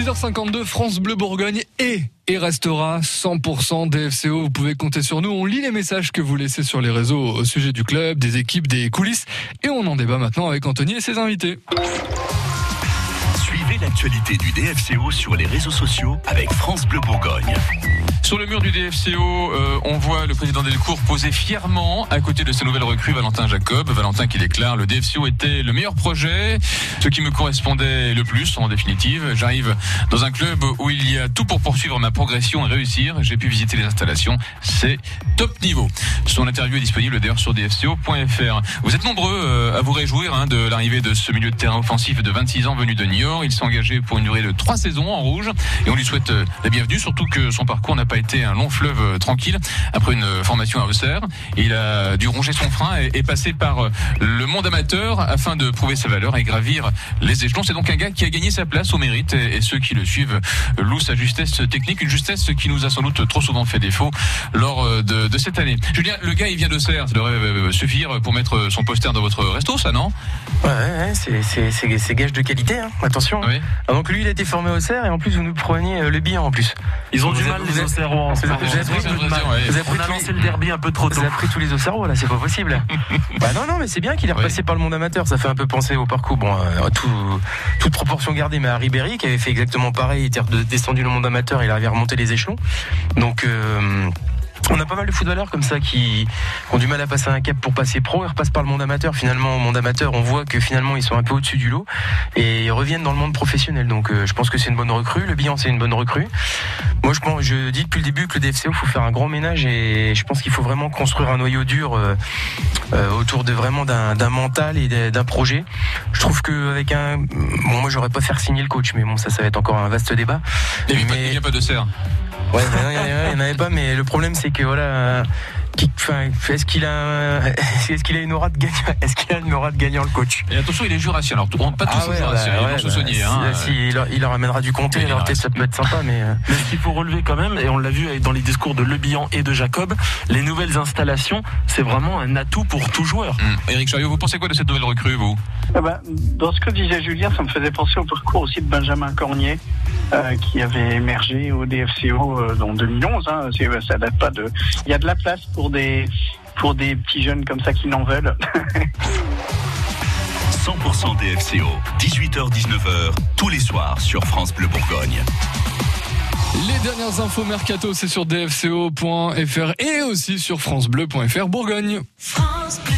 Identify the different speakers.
Speaker 1: 6h52, France Bleu Bourgogne et et restera 100% DFCO. Vous pouvez compter sur nous. On lit les messages que vous laissez sur les réseaux au sujet du club, des équipes, des coulisses. Et on en débat maintenant avec Anthony et ses invités.
Speaker 2: L'actualité du DFCO sur les réseaux sociaux avec France Bleu Bourgogne.
Speaker 3: Sur le mur du DFCO, euh, on voit le président Delcourt poser fièrement à côté de sa nouvelle recrue Valentin Jacob. Valentin qui déclare le DFCO était le meilleur projet, ce qui me correspondait le plus en définitive. J'arrive dans un club où il y a tout pour poursuivre ma progression et réussir. J'ai pu visiter les installations, c'est top niveau. Son interview est disponible d'ailleurs sur dfco.fr. Vous êtes nombreux euh, à vous réjouir hein, de l'arrivée de ce milieu de terrain offensif de 26 ans venu de Niort. Il s'est engagé pour une durée de trois saisons en rouge et on lui souhaite euh, la bienvenue, surtout que son parcours n'a pas été un long fleuve euh, tranquille après une formation à Auxerre. Il a dû ronger son frein et, passer par euh, le monde amateur afin de prouver sa valeur et gravir les échelons. C'est donc un gars qui a gagné sa place au mérite et, ceux qui le suivent louent sa justesse technique, une justesse qui nous a sans doute trop souvent fait défaut lors euh, de, cette année. Julien, le gars il vient d'Auxerre, ça devrait suffire pour mettre son poster dans votre resto, ça non?
Speaker 4: Ouais, c'est gage de qualité, hein. attention. Oui. Ah, donc lui il a été formé au Auxerre et en plus vous nous preniez le bilan en plus.
Speaker 5: Ils ont du mal les Auxerrois
Speaker 4: on a lancé le derby un peu trop tôt. Vous avez pris tous les Auxerrois là, c'est pas possible. bah non, non, mais c'est bien qu'il est repassé par le monde amateur. Ça fait un peu penser au parcours. Bon, euh, toute proportion gardée, mais à Ribéry qui avait fait exactement pareil. Il était descendu le monde amateur, il avait remonté les échelons. Donc. On a pas mal de footballeurs comme ça qui ont du mal à passer un cap pour passer pro. Ils repassent par le monde amateur. Finalement, au monde amateur, on voit que finalement ils sont un peu au-dessus du lot et ils reviennent dans le monde professionnel. Donc, euh, je pense que c'est une bonne recrue. Le bilan, c'est une bonne recrue. Moi, je pense, je dis depuis le début que le DFCO faut faire un grand ménage et je pense qu'il faut vraiment construire un noyau dur euh, euh, autour de vraiment d'un mental et d'un projet. Je trouve qu'avec un, bon, moi, j'aurais pas faire signer le coach, mais bon, ça, ça va être encore un vaste débat.
Speaker 3: Il n'y a, pas de serre.
Speaker 4: Ouais, il n'y en avait pas, mais le problème c'est que voilà, est-ce qu'il a, est-ce qu'il a une aura de gagnant, est-ce qu'il a une aura de gagnant le coach?
Speaker 3: Et attention, il est jurassien. Alors, pas tous ah ouais, jurassiens, bah, se soigner. Bah, hein.
Speaker 4: si, il, leur, il, leur, amènera du comté, alors peut-être ça peut être sympa, mais. Euh.
Speaker 5: Mais ce qu'il faut relever quand même, et on l'a vu dans les discours de Le Bihan et de Jacob, les nouvelles installations, c'est vraiment un atout pour tout joueur.
Speaker 3: Eric hum. Chariot, vous pensez quoi de cette nouvelle recrue, vous?
Speaker 6: Eh ben, Dans ce que disait Julien, ça me faisait penser au parcours aussi de Benjamin Cornier, euh, qui avait émergé au DFCO euh, en 2011. Hein. Ça date pas de. Il y a de la place pour des pour des petits jeunes comme ça qui n'en veulent.
Speaker 2: 100% DFCO, 18h-19h, tous les soirs sur France Bleu Bourgogne.
Speaker 1: Les dernières infos mercato, c'est sur dfco.fr et aussi sur francebleu.fr Bourgogne. France Bleu.